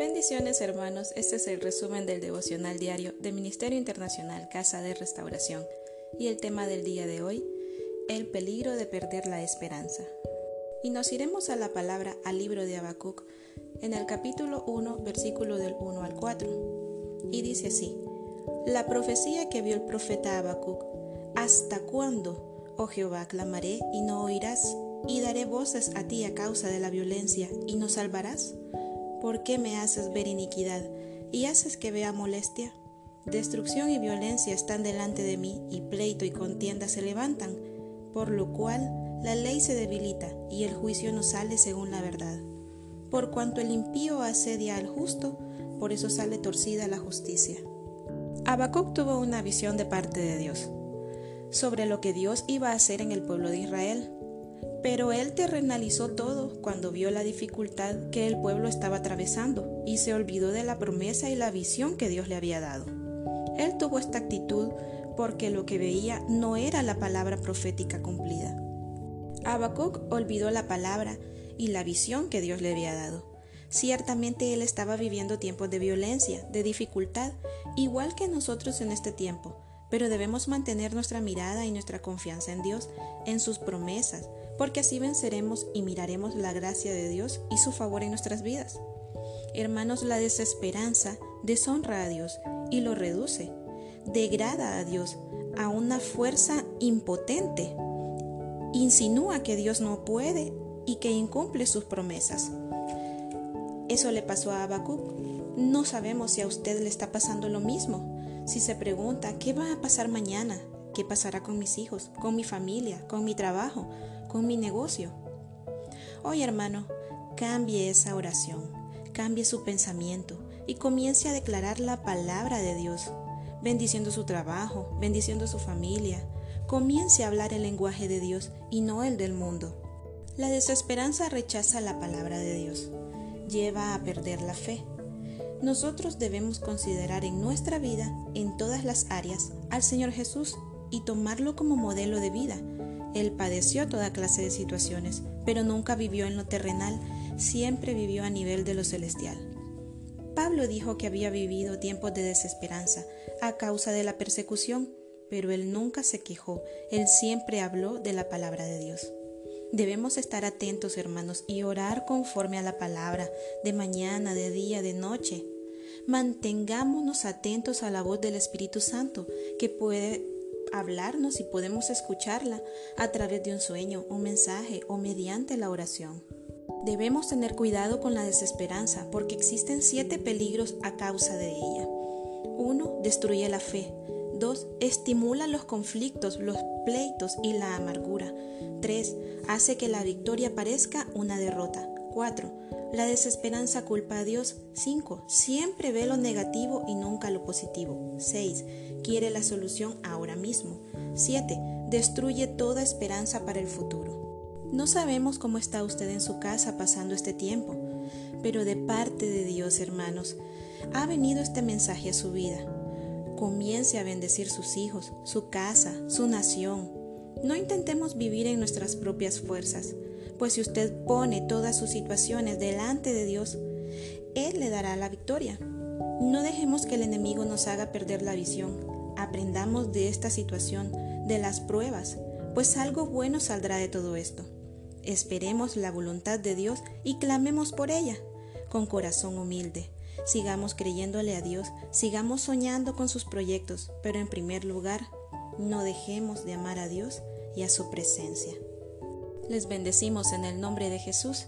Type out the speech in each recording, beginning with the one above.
Bendiciones hermanos, este es el resumen del devocional diario de Ministerio Internacional Casa de Restauración y el tema del día de hoy, el peligro de perder la esperanza. Y nos iremos a la palabra al libro de Habacuc en el capítulo 1, versículo del 1 al 4. Y dice así: La profecía que vio el profeta Habacuc, ¿hasta cuándo, oh Jehová, clamaré y no oirás? Y daré voces a ti a causa de la violencia y no salvarás. ¿Por qué me haces ver iniquidad y haces que vea molestia? Destrucción y violencia están delante de mí, y pleito y contienda se levantan, por lo cual la ley se debilita y el juicio no sale según la verdad. Por cuanto el impío asedia al justo, por eso sale torcida la justicia. Habacuc tuvo una visión de parte de Dios sobre lo que Dios iba a hacer en el pueblo de Israel pero él terrenalizó todo cuando vio la dificultad que el pueblo estaba atravesando y se olvidó de la promesa y la visión que Dios le había dado. Él tuvo esta actitud porque lo que veía no era la palabra profética cumplida. Habacuc olvidó la palabra y la visión que Dios le había dado. Ciertamente él estaba viviendo tiempos de violencia, de dificultad, igual que nosotros en este tiempo, pero debemos mantener nuestra mirada y nuestra confianza en Dios, en sus promesas, porque así venceremos y miraremos la gracia de Dios y su favor en nuestras vidas. Hermanos, la desesperanza deshonra a Dios y lo reduce, degrada a Dios a una fuerza impotente, insinúa que Dios no puede y que incumple sus promesas. Eso le pasó a Habacuc. No sabemos si a usted le está pasando lo mismo. Si se pregunta, ¿qué va a pasar mañana? ¿Qué pasará con mis hijos, con mi familia, con mi trabajo, con mi negocio? Hoy, hermano, cambie esa oración, cambie su pensamiento y comience a declarar la palabra de Dios, bendiciendo su trabajo, bendiciendo su familia. Comience a hablar el lenguaje de Dios y no el del mundo. La desesperanza rechaza la palabra de Dios, lleva a perder la fe. Nosotros debemos considerar en nuestra vida, en todas las áreas, al Señor Jesús y tomarlo como modelo de vida. Él padeció toda clase de situaciones, pero nunca vivió en lo terrenal, siempre vivió a nivel de lo celestial. Pablo dijo que había vivido tiempos de desesperanza a causa de la persecución, pero él nunca se quejó, él siempre habló de la palabra de Dios. Debemos estar atentos, hermanos, y orar conforme a la palabra, de mañana, de día, de noche. Mantengámonos atentos a la voz del Espíritu Santo, que puede hablarnos y podemos escucharla a través de un sueño, un mensaje o mediante la oración. Debemos tener cuidado con la desesperanza porque existen siete peligros a causa de ella. 1. Destruye la fe. 2. Estimula los conflictos, los pleitos y la amargura. 3. Hace que la victoria parezca una derrota. 4. La desesperanza culpa a Dios. 5. Siempre ve lo negativo y nunca lo positivo. 6. Quiere la solución ahora mismo. 7. Destruye toda esperanza para el futuro. No sabemos cómo está usted en su casa pasando este tiempo, pero de parte de Dios, hermanos, ha venido este mensaje a su vida. Comience a bendecir sus hijos, su casa, su nación. No intentemos vivir en nuestras propias fuerzas pues si usted pone todas sus situaciones delante de Dios, Él le dará la victoria. No dejemos que el enemigo nos haga perder la visión. Aprendamos de esta situación, de las pruebas, pues algo bueno saldrá de todo esto. Esperemos la voluntad de Dios y clamemos por ella, con corazón humilde. Sigamos creyéndole a Dios, sigamos soñando con sus proyectos, pero en primer lugar, no dejemos de amar a Dios y a su presencia. Les bendecimos en el nombre de Jesús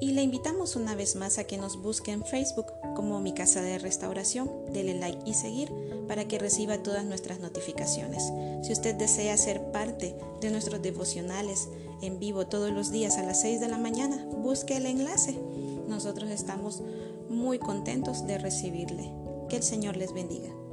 y le invitamos una vez más a que nos busque en Facebook como Mi Casa de Restauración. Dele like y seguir para que reciba todas nuestras notificaciones. Si usted desea ser parte de nuestros devocionales en vivo todos los días a las 6 de la mañana, busque el enlace. Nosotros estamos muy contentos de recibirle. Que el Señor les bendiga.